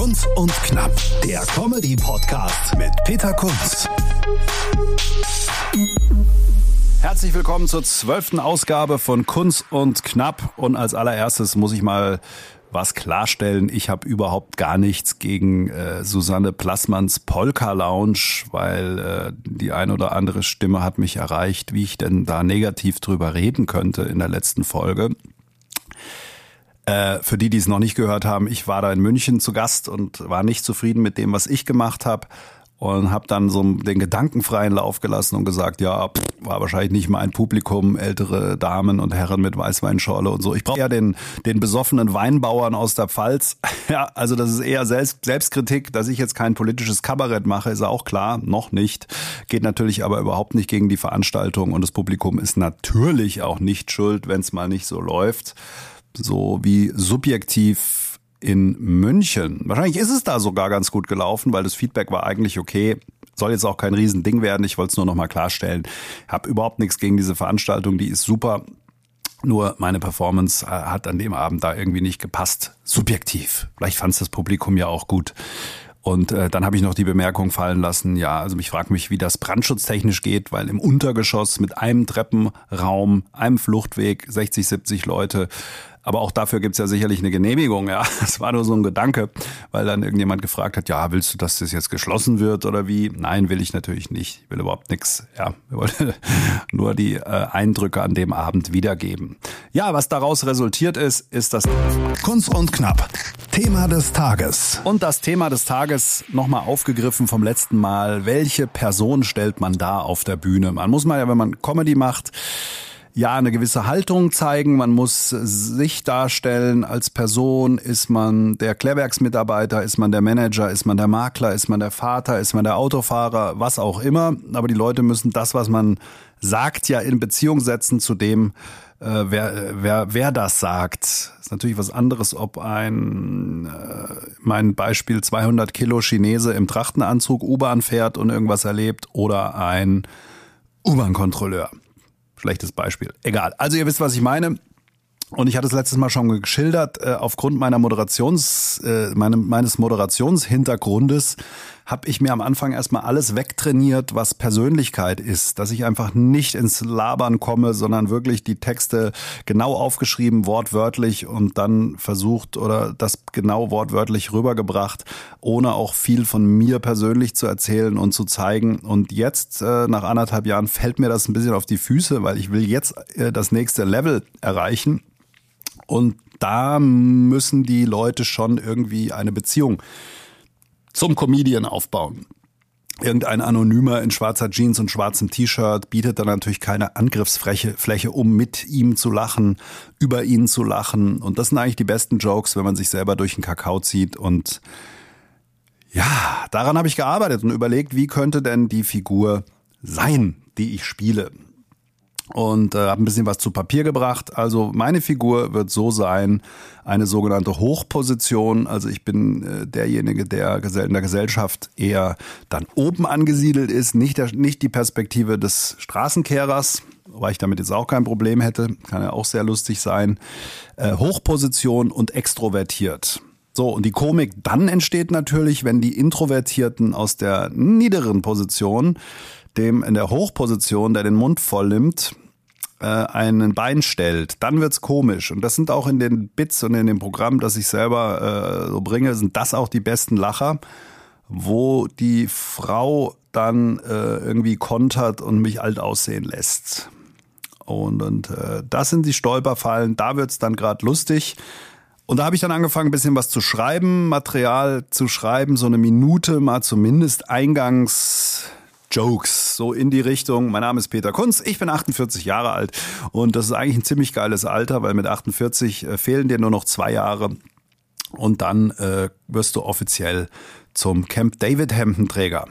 Kunz und Knapp, der Comedy-Podcast mit Peter Kunz. Herzlich willkommen zur zwölften Ausgabe von Kunz und Knapp. Und als allererstes muss ich mal was klarstellen. Ich habe überhaupt gar nichts gegen äh, Susanne Plassmanns Polka Lounge, weil äh, die ein oder andere Stimme hat mich erreicht, wie ich denn da negativ drüber reden könnte in der letzten Folge. Äh, für die, die es noch nicht gehört haben, ich war da in München zu Gast und war nicht zufrieden mit dem, was ich gemacht habe und habe dann so den gedankenfreien Lauf gelassen und gesagt, ja, pff, war wahrscheinlich nicht mein Publikum, ältere Damen und Herren mit Weißweinschorle und so. Ich brauche ja den, den besoffenen Weinbauern aus der Pfalz. Ja, also das ist eher Selbst, Selbstkritik, dass ich jetzt kein politisches Kabarett mache, ist auch klar, noch nicht. Geht natürlich aber überhaupt nicht gegen die Veranstaltung und das Publikum ist natürlich auch nicht schuld, wenn es mal nicht so läuft. So wie subjektiv in München. Wahrscheinlich ist es da sogar ganz gut gelaufen, weil das Feedback war eigentlich okay. Soll jetzt auch kein Riesending werden. Ich wollte es nur noch mal klarstellen. Hab überhaupt nichts gegen diese Veranstaltung. Die ist super. Nur meine Performance äh, hat an dem Abend da irgendwie nicht gepasst. Subjektiv. Vielleicht fand es das Publikum ja auch gut. Und äh, dann habe ich noch die Bemerkung fallen lassen, ja, also ich frage mich, wie das brandschutztechnisch geht, weil im Untergeschoss mit einem Treppenraum, einem Fluchtweg, 60, 70 Leute, aber auch dafür gibt's ja sicherlich eine Genehmigung. Ja, es war nur so ein Gedanke, weil dann irgendjemand gefragt hat, ja, willst du, dass das jetzt geschlossen wird oder wie? Nein, will ich natürlich nicht. Ich will überhaupt nichts. Ja, wir wollten nur die äh, Eindrücke an dem Abend wiedergeben. Ja, was daraus resultiert ist, ist das Kunst und Knapp. Thema des Tages. Und das Thema des Tages nochmal aufgegriffen vom letzten Mal. Welche Person stellt man da auf der Bühne? Man muss mal ja, wenn man Comedy macht, ja eine gewisse Haltung zeigen, man muss sich darstellen als Person, ist man der Klärwerksmitarbeiter, ist man der Manager, ist man der Makler, ist man der Vater, ist man der Autofahrer, was auch immer, aber die Leute müssen das, was man sagt, ja in Beziehung setzen zu dem, äh, wer, wer, wer das sagt. Ist natürlich was anderes, ob ein, äh, mein Beispiel 200 Kilo Chinese im Trachtenanzug U-Bahn fährt und irgendwas erlebt oder ein U-Bahn-Kontrolleur. Schlechtes Beispiel. Egal. Also ihr wisst, was ich meine. Und ich hatte es letztes Mal schon geschildert, äh, aufgrund meiner Moderations, äh, meinem, meines Moderationshintergrundes habe ich mir am Anfang erstmal alles wegtrainiert, was Persönlichkeit ist. Dass ich einfach nicht ins Labern komme, sondern wirklich die Texte genau aufgeschrieben, wortwörtlich und dann versucht oder das genau wortwörtlich rübergebracht, ohne auch viel von mir persönlich zu erzählen und zu zeigen. Und jetzt, äh, nach anderthalb Jahren, fällt mir das ein bisschen auf die Füße, weil ich will jetzt äh, das nächste Level erreichen. Und da müssen die Leute schon irgendwie eine Beziehung zum Comedian aufbauen. Irgendein Anonymer in schwarzer Jeans und schwarzem T-Shirt bietet dann natürlich keine Angriffsfläche, Fläche, um mit ihm zu lachen, über ihn zu lachen. Und das sind eigentlich die besten Jokes, wenn man sich selber durch den Kakao zieht. Und ja, daran habe ich gearbeitet und überlegt, wie könnte denn die Figur sein, die ich spiele und äh, habe ein bisschen was zu Papier gebracht. Also meine Figur wird so sein, eine sogenannte Hochposition. Also ich bin äh, derjenige, der in der Gesellschaft eher dann oben angesiedelt ist, nicht, der, nicht die Perspektive des Straßenkehrers, weil ich damit jetzt auch kein Problem hätte, kann ja auch sehr lustig sein. Äh, Hochposition und extrovertiert. So, und die Komik dann entsteht natürlich, wenn die Introvertierten aus der niederen Position dem in der Hochposition, der den Mund voll nimmt, äh, einen Bein stellt, dann wird's komisch. Und das sind auch in den Bits und in dem Programm, das ich selber äh, so bringe, sind das auch die besten Lacher, wo die Frau dann äh, irgendwie kontert und mich alt aussehen lässt. Und, und äh, das sind die Stolperfallen, da wird's dann gerade lustig. Und da habe ich dann angefangen, ein bisschen was zu schreiben, Material zu schreiben, so eine Minute mal zumindest eingangs Jokes, so in die Richtung. Mein Name ist Peter Kunz, ich bin 48 Jahre alt und das ist eigentlich ein ziemlich geiles Alter, weil mit 48 äh, fehlen dir nur noch zwei Jahre und dann äh, wirst du offiziell zum Camp David Hemdenträger.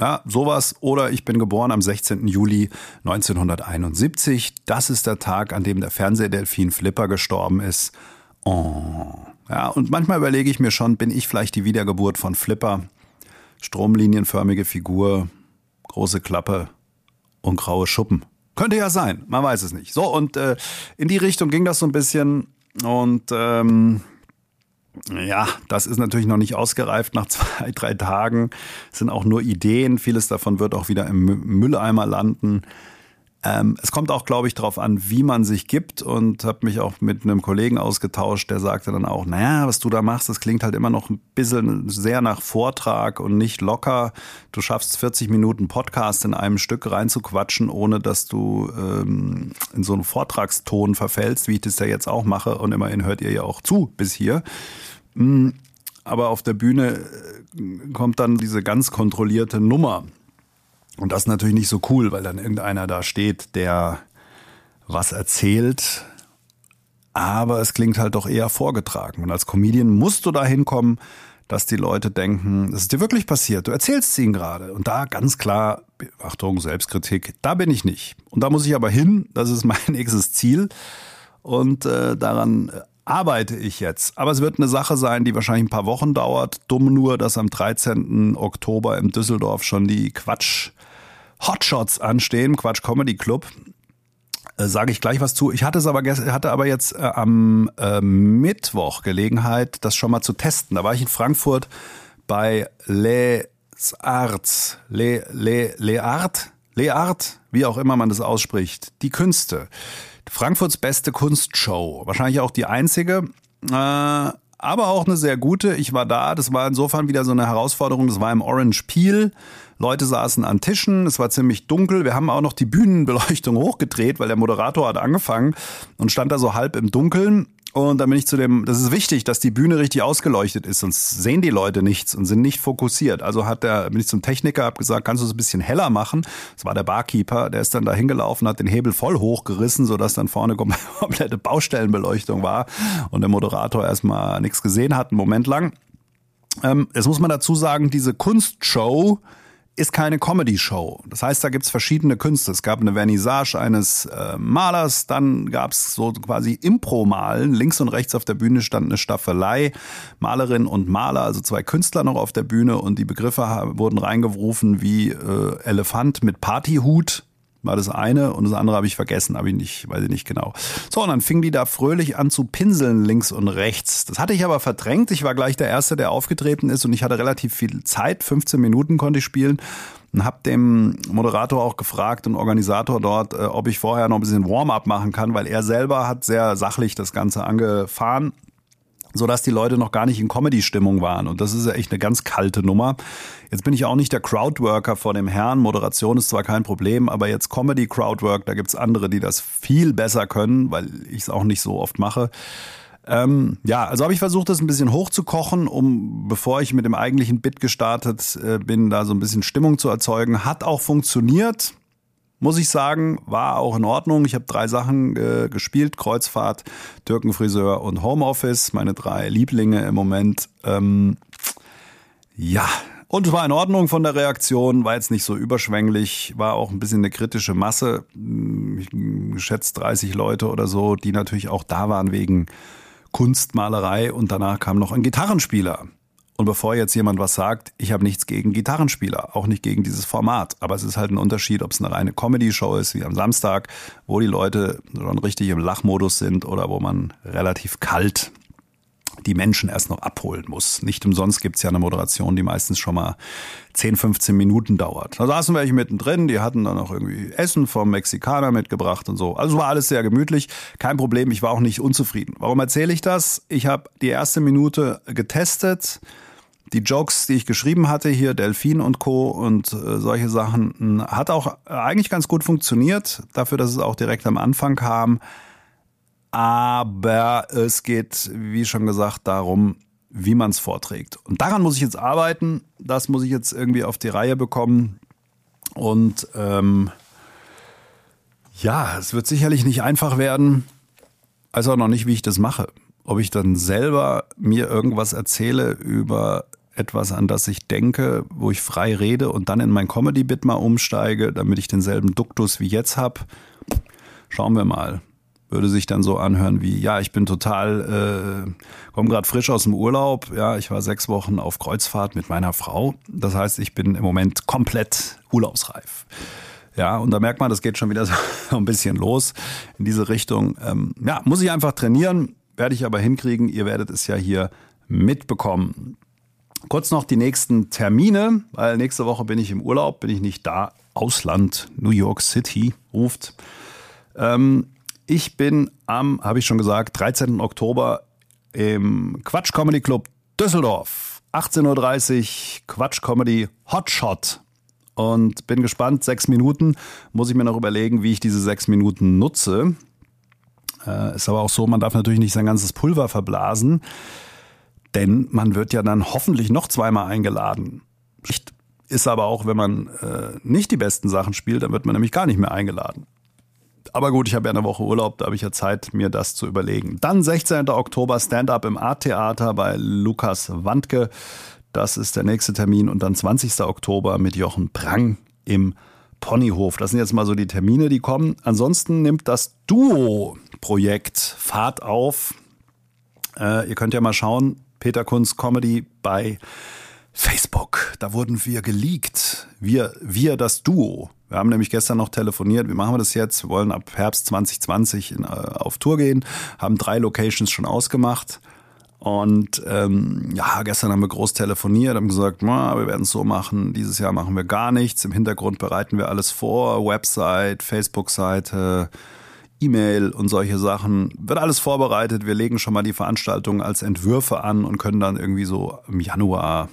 Ja, sowas. Oder ich bin geboren am 16. Juli 1971. Das ist der Tag, an dem der Fernsehdelfin Flipper gestorben ist. Oh. Ja, und manchmal überlege ich mir schon, bin ich vielleicht die Wiedergeburt von Flipper? Stromlinienförmige Figur, große Klappe und graue Schuppen. Könnte ja sein, man weiß es nicht. So, und äh, in die Richtung ging das so ein bisschen. Und ähm, ja, das ist natürlich noch nicht ausgereift nach zwei, drei Tagen. Sind auch nur Ideen. Vieles davon wird auch wieder im Mülleimer landen. Ähm, es kommt auch, glaube ich, darauf an, wie man sich gibt und habe mich auch mit einem Kollegen ausgetauscht, der sagte dann auch, naja, was du da machst, das klingt halt immer noch ein bisschen sehr nach Vortrag und nicht locker. Du schaffst 40 Minuten Podcast in einem Stück reinzuquatschen, ohne dass du ähm, in so einen Vortragston verfällst, wie ich das ja jetzt auch mache und immerhin hört ihr ja auch zu bis hier. Hm, aber auf der Bühne äh, kommt dann diese ganz kontrollierte Nummer. Und das ist natürlich nicht so cool, weil dann irgendeiner da steht, der was erzählt, aber es klingt halt doch eher vorgetragen. Und als Comedian musst du da hinkommen, dass die Leute denken, das ist dir wirklich passiert, du erzählst es ihnen gerade. Und da ganz klar, Achtung, Selbstkritik, da bin ich nicht. Und da muss ich aber hin, das ist mein nächstes Ziel. Und äh, daran arbeite ich jetzt. Aber es wird eine Sache sein, die wahrscheinlich ein paar Wochen dauert. Dumm nur, dass am 13. Oktober im Düsseldorf schon die Quatsch Hotshots anstehen, Quatsch Comedy Club. Äh, Sage ich gleich was zu. Ich hatte es aber hatte aber jetzt äh, am äh, Mittwoch Gelegenheit, das schon mal zu testen. Da war ich in Frankfurt bei Les Arts, Les, Les, Les Art, Les Art, wie auch immer man das ausspricht. Die Künste. Frankfurts beste Kunstshow. Wahrscheinlich auch die einzige. Äh, aber auch eine sehr gute. Ich war da. Das war insofern wieder so eine Herausforderung. Das war im Orange Peel. Leute saßen an Tischen, es war ziemlich dunkel. Wir haben auch noch die Bühnenbeleuchtung hochgedreht, weil der Moderator hat angefangen und stand da so halb im Dunkeln. Und dann bin ich zu dem, das ist wichtig, dass die Bühne richtig ausgeleuchtet ist, sonst sehen die Leute nichts und sind nicht fokussiert. Also hat der, bin ich zum Techniker, hab gesagt, kannst du es ein bisschen heller machen? Das war der Barkeeper, der ist dann da hingelaufen, hat den Hebel voll hochgerissen, sodass dann vorne komplette Baustellenbeleuchtung war und der Moderator erstmal nichts gesehen hat, einen Moment lang. Ähm, jetzt muss man dazu sagen, diese Kunstshow, ist keine Comedy-Show. Das heißt, da gibt's verschiedene Künste. Es gab eine Vernissage eines äh, Malers, dann gab's so quasi Impro-Malen. Links und rechts auf der Bühne stand eine Staffelei, Malerin und Maler, also zwei Künstler noch auf der Bühne und die Begriffe wurden reingerufen wie äh, Elefant mit Partyhut, war das eine und das andere habe ich vergessen, habe ich nicht, weiß ich nicht genau. So, und dann fing die da fröhlich an zu pinseln links und rechts. Das hatte ich aber verdrängt. Ich war gleich der Erste, der aufgetreten ist und ich hatte relativ viel Zeit. 15 Minuten konnte ich spielen und habe dem Moderator auch gefragt und Organisator dort, äh, ob ich vorher noch ein bisschen Warm-up machen kann, weil er selber hat sehr sachlich das Ganze angefahren so dass die Leute noch gar nicht in Comedy-Stimmung waren. Und das ist ja echt eine ganz kalte Nummer. Jetzt bin ich auch nicht der Crowdworker vor dem Herrn. Moderation ist zwar kein Problem, aber jetzt Comedy-Crowdwork, da gibt's andere, die das viel besser können, weil ich es auch nicht so oft mache. Ähm, ja, also habe ich versucht, das ein bisschen hochzukochen, um, bevor ich mit dem eigentlichen Bit gestartet äh, bin, da so ein bisschen Stimmung zu erzeugen. Hat auch funktioniert muss ich sagen, war auch in Ordnung. Ich habe drei Sachen äh, gespielt: Kreuzfahrt, Türkenfriseur und Homeoffice. Meine drei Lieblinge im Moment. Ähm, ja. Und war in Ordnung von der Reaktion, war jetzt nicht so überschwänglich, war auch ein bisschen eine kritische Masse, hm, ich geschätzt 30 Leute oder so, die natürlich auch da waren wegen Kunstmalerei und danach kam noch ein Gitarrenspieler. Und bevor jetzt jemand was sagt, ich habe nichts gegen Gitarrenspieler, auch nicht gegen dieses Format. Aber es ist halt ein Unterschied, ob es eine reine Comedy-Show ist, wie am Samstag, wo die Leute schon richtig im Lachmodus sind oder wo man relativ kalt die Menschen erst noch abholen muss. Nicht umsonst gibt's ja eine Moderation, die meistens schon mal 10, 15 Minuten dauert. Da saßen welche mittendrin, die hatten dann auch irgendwie Essen vom Mexikaner mitgebracht und so. Also war alles sehr gemütlich. Kein Problem, ich war auch nicht unzufrieden. Warum erzähle ich das? Ich habe die erste Minute getestet die Jokes, die ich geschrieben hatte, hier Delfin und Co. und äh, solche Sachen, hat auch eigentlich ganz gut funktioniert, dafür, dass es auch direkt am Anfang kam. Aber es geht, wie schon gesagt, darum, wie man es vorträgt. Und daran muss ich jetzt arbeiten. Das muss ich jetzt irgendwie auf die Reihe bekommen. Und ähm, ja, es wird sicherlich nicht einfach werden. Also auch noch nicht, wie ich das mache. Ob ich dann selber mir irgendwas erzähle über etwas, an das ich denke, wo ich frei rede und dann in mein Comedy-Bit mal umsteige, damit ich denselben Duktus wie jetzt habe. Schauen wir mal. Würde sich dann so anhören wie, ja, ich bin total, äh, komme gerade frisch aus dem Urlaub. Ja, ich war sechs Wochen auf Kreuzfahrt mit meiner Frau. Das heißt, ich bin im Moment komplett urlaubsreif. Ja, und da merkt man, das geht schon wieder so ein bisschen los in diese Richtung. Ähm, ja, muss ich einfach trainieren, werde ich aber hinkriegen. Ihr werdet es ja hier mitbekommen. Kurz noch die nächsten Termine, weil nächste Woche bin ich im Urlaub, bin ich nicht da. Ausland, New York City ruft. Ähm, ich bin am, habe ich schon gesagt, 13. Oktober im Quatsch Comedy Club Düsseldorf. 18.30 Uhr Quatsch Comedy Hotshot. Und bin gespannt, sechs Minuten. Muss ich mir noch überlegen, wie ich diese sechs Minuten nutze. Äh, ist aber auch so, man darf natürlich nicht sein ganzes Pulver verblasen. Denn man wird ja dann hoffentlich noch zweimal eingeladen. Ist aber auch, wenn man äh, nicht die besten Sachen spielt, dann wird man nämlich gar nicht mehr eingeladen. Aber gut, ich habe ja eine Woche Urlaub, da habe ich ja Zeit, mir das zu überlegen. Dann 16. Oktober Stand-up im Art-Theater bei Lukas Wandke. Das ist der nächste Termin. Und dann 20. Oktober mit Jochen Prang im Ponyhof. Das sind jetzt mal so die Termine, die kommen. Ansonsten nimmt das Duo-Projekt Fahrt auf. Äh, ihr könnt ja mal schauen, Peter Kunz Comedy bei Facebook. Da wurden wir geleakt. Wir, wir das Duo. Wir haben nämlich gestern noch telefoniert. Wie machen wir das jetzt? Wir wollen ab Herbst 2020 in, äh, auf Tour gehen, haben drei Locations schon ausgemacht. Und ähm, ja, gestern haben wir groß telefoniert, haben gesagt, na, wir werden es so machen, dieses Jahr machen wir gar nichts. Im Hintergrund bereiten wir alles vor, Website, Facebook-Seite, E-Mail und solche Sachen. Wird alles vorbereitet. Wir legen schon mal die Veranstaltung als Entwürfe an und können dann irgendwie so im Januar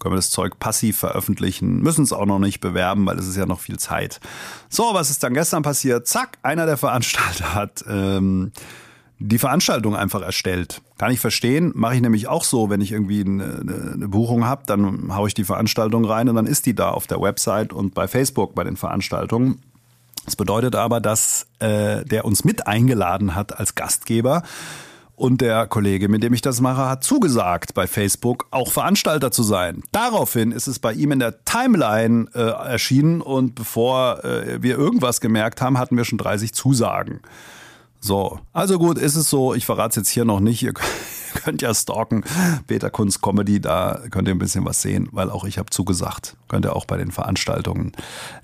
können wir das Zeug passiv veröffentlichen, müssen es auch noch nicht bewerben, weil es ist ja noch viel Zeit. So, was ist dann gestern passiert? Zack, einer der Veranstalter hat ähm, die Veranstaltung einfach erstellt. Kann ich verstehen, mache ich nämlich auch so, wenn ich irgendwie eine, eine Buchung habe, dann haue ich die Veranstaltung rein und dann ist die da auf der Website und bei Facebook bei den Veranstaltungen. Das bedeutet aber, dass äh, der uns mit eingeladen hat als Gastgeber. Und der Kollege, mit dem ich das mache, hat zugesagt, bei Facebook auch Veranstalter zu sein. Daraufhin ist es bei ihm in der Timeline äh, erschienen und bevor äh, wir irgendwas gemerkt haben, hatten wir schon 30 Zusagen. So, also gut, ist es so, ich verrate es jetzt hier noch nicht, ihr könnt ja stalken, Peter Kunst Comedy, da könnt ihr ein bisschen was sehen, weil auch ich habe zugesagt. Könnt ihr auch bei den Veranstaltungen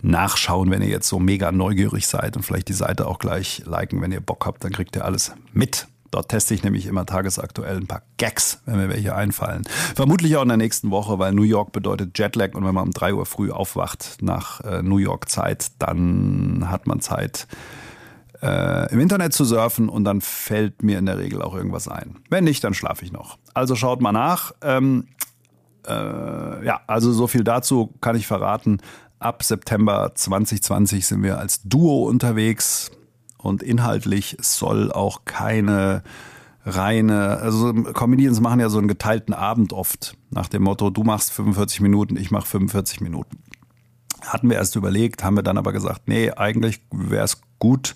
nachschauen, wenn ihr jetzt so mega neugierig seid und vielleicht die Seite auch gleich liken, wenn ihr Bock habt, dann kriegt ihr alles mit. Dort teste ich nämlich immer tagesaktuell ein paar Gags, wenn mir welche einfallen. Vermutlich auch in der nächsten Woche, weil New York bedeutet Jetlag und wenn man um drei Uhr früh aufwacht nach äh, New York Zeit, dann hat man Zeit, äh, im Internet zu surfen und dann fällt mir in der Regel auch irgendwas ein. Wenn nicht, dann schlafe ich noch. Also schaut mal nach. Ähm, äh, ja, also so viel dazu kann ich verraten. Ab September 2020 sind wir als Duo unterwegs und inhaltlich soll auch keine reine, also Comedians machen ja so einen geteilten Abend oft nach dem Motto, du machst 45 Minuten, ich mach 45 Minuten. Hatten wir erst überlegt, haben wir dann aber gesagt, nee, eigentlich wäre es gut,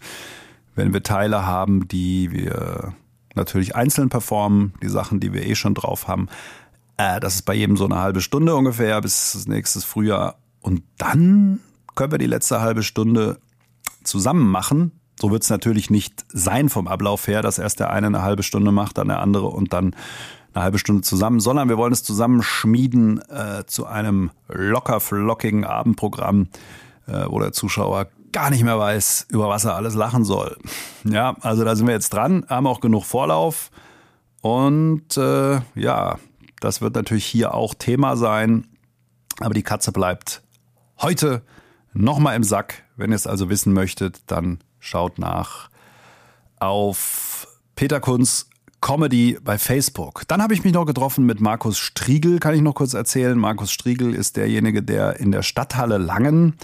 wenn wir Teile haben, die wir natürlich einzeln performen, die Sachen, die wir eh schon drauf haben. Äh, das ist bei jedem so eine halbe Stunde ungefähr bis nächstes Frühjahr. Und dann können wir die letzte halbe Stunde zusammen machen. So wird es natürlich nicht sein vom Ablauf her, dass erst der eine eine halbe Stunde macht, dann der andere und dann eine halbe Stunde zusammen, sondern wir wollen es zusammenschmieden äh, zu einem locker flockigen Abendprogramm, äh, wo der Zuschauer gar nicht mehr weiß, über was er alles lachen soll. Ja, also da sind wir jetzt dran, haben auch genug Vorlauf und äh, ja, das wird natürlich hier auch Thema sein, aber die Katze bleibt heute nochmal im Sack. Wenn ihr es also wissen möchtet, dann schaut nach auf Peter Kunz Comedy bei Facebook. Dann habe ich mich noch getroffen mit Markus Striegel, kann ich noch kurz erzählen. Markus Striegel ist derjenige, der in der Stadthalle Langen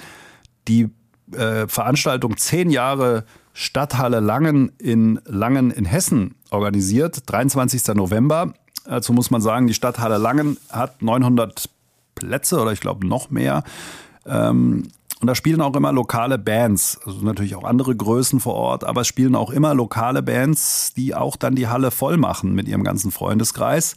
die äh, Veranstaltung zehn Jahre Stadthalle Langen in Langen in Hessen organisiert, 23. November. Dazu muss man sagen, die Stadthalle Langen hat 900 Plätze oder ich glaube noch mehr. Ähm, und da spielen auch immer lokale Bands, also natürlich auch andere Größen vor Ort, aber es spielen auch immer lokale Bands, die auch dann die Halle voll machen mit ihrem ganzen Freundeskreis.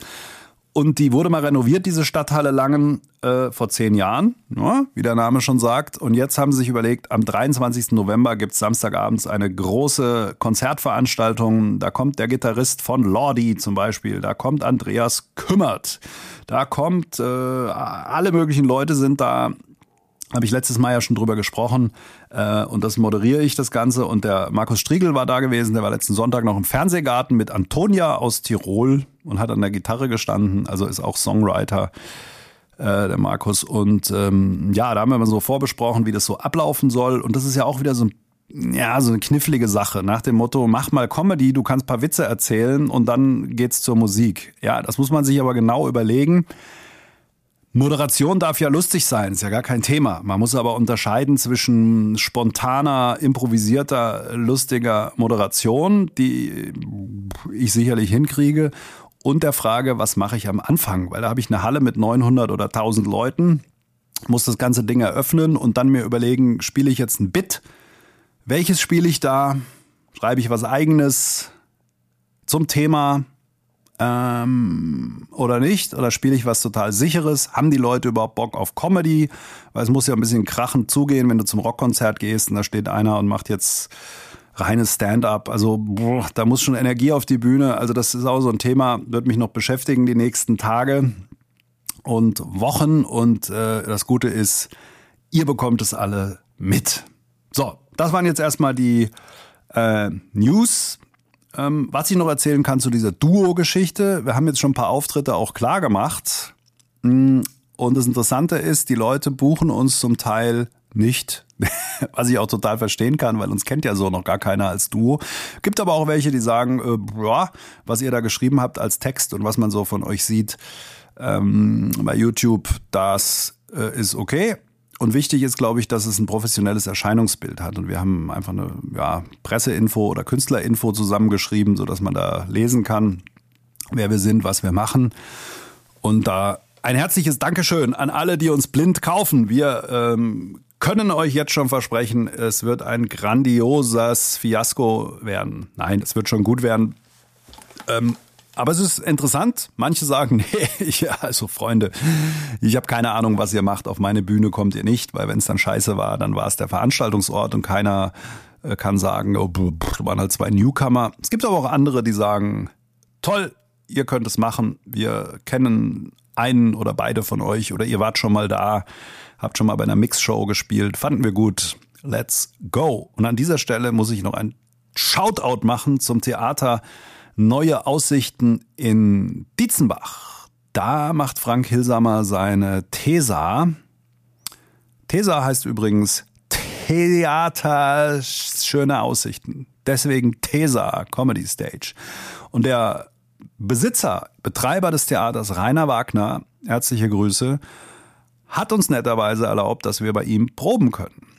und die wurde mal renoviert, diese Stadthalle Langen, äh, vor zehn Jahren, ja, wie der Name schon sagt. Und jetzt haben sie sich überlegt, am 23. November gibt's Samstagabends eine große Konzertveranstaltung. Da kommt der Gitarrist von Lordi zum Beispiel, da kommt Andreas Kümmert, da kommt, äh, alle möglichen Leute sind da habe ich letztes Mal ja schon drüber gesprochen äh, und das moderiere ich das Ganze und der Markus Striegel war da gewesen, der war letzten Sonntag noch im Fernsehgarten mit Antonia aus Tirol und hat an der Gitarre gestanden, also ist auch Songwriter äh, der Markus und ähm, ja, da haben wir mal so vorbesprochen, wie das so ablaufen soll und das ist ja auch wieder so ein ja, so eine knifflige Sache nach dem Motto, mach mal Comedy, du kannst paar Witze erzählen und dann geht's zur Musik. Ja, das muss man sich aber genau überlegen. Moderation darf ja lustig sein, ist ja gar kein Thema. Man muss aber unterscheiden zwischen spontaner, improvisierter, lustiger Moderation, die ich sicherlich hinkriege, und der Frage, was mache ich am Anfang? Weil da habe ich eine Halle mit 900 oder 1000 Leuten, muss das ganze Ding eröffnen und dann mir überlegen, spiele ich jetzt ein Bit? Welches spiele ich da? Schreibe ich was eigenes zum Thema? Ähm, oder nicht? Oder spiele ich was total sicheres? Haben die Leute überhaupt Bock auf Comedy? Weil es muss ja ein bisschen krachend zugehen, wenn du zum Rockkonzert gehst und da steht einer und macht jetzt reines Stand-up. Also boah, da muss schon Energie auf die Bühne. Also das ist auch so ein Thema, wird mich noch beschäftigen die nächsten Tage und Wochen. Und äh, das Gute ist, ihr bekommt es alle mit. So, das waren jetzt erstmal die äh, News. Ähm, was ich noch erzählen kann zu dieser Duo-Geschichte, wir haben jetzt schon ein paar Auftritte auch klar gemacht. Mm, und das Interessante ist, die Leute buchen uns zum Teil nicht, was ich auch total verstehen kann, weil uns kennt ja so noch gar keiner als Duo. Gibt aber auch welche, die sagen, äh, boah, was ihr da geschrieben habt als Text und was man so von euch sieht ähm, bei YouTube, das äh, ist okay. Und wichtig ist, glaube ich, dass es ein professionelles Erscheinungsbild hat. Und wir haben einfach eine ja, Presseinfo oder Künstlerinfo zusammengeschrieben, sodass man da lesen kann, wer wir sind, was wir machen. Und da ein herzliches Dankeschön an alle, die uns blind kaufen. Wir ähm, können euch jetzt schon versprechen, es wird ein grandioses Fiasko werden. Nein, es wird schon gut werden. Ähm, aber es ist interessant. Manche sagen, nee, ja, also Freunde, ich habe keine Ahnung, was ihr macht. Auf meine Bühne kommt ihr nicht, weil wenn es dann scheiße war, dann war es der Veranstaltungsort und keiner äh, kann sagen, oh, pff, waren halt zwei Newcomer. Es gibt aber auch andere, die sagen, toll, ihr könnt es machen. Wir kennen einen oder beide von euch oder ihr wart schon mal da, habt schon mal bei einer Mixshow gespielt, fanden wir gut. Let's go. Und an dieser Stelle muss ich noch ein Shoutout machen zum Theater neue Aussichten in Dietzenbach. Da macht Frank Hilsamer seine Tesa. Tesa heißt übrigens Theater schöne Aussichten. Deswegen Tesa Comedy Stage. Und der Besitzer, Betreiber des Theaters, Rainer Wagner, herzliche Grüße, hat uns netterweise erlaubt, dass wir bei ihm proben können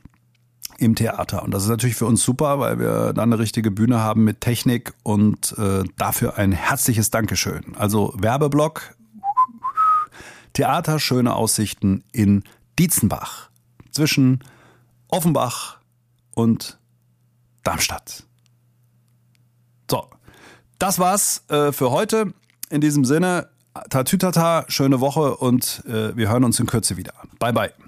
im Theater. Und das ist natürlich für uns super, weil wir dann eine richtige Bühne haben mit Technik und äh, dafür ein herzliches Dankeschön. Also Werbeblock, Theater, schöne Aussichten in Dietzenbach zwischen Offenbach und Darmstadt. So, das war's äh, für heute. In diesem Sinne, Tatütata, schöne Woche und äh, wir hören uns in Kürze wieder. Bye bye.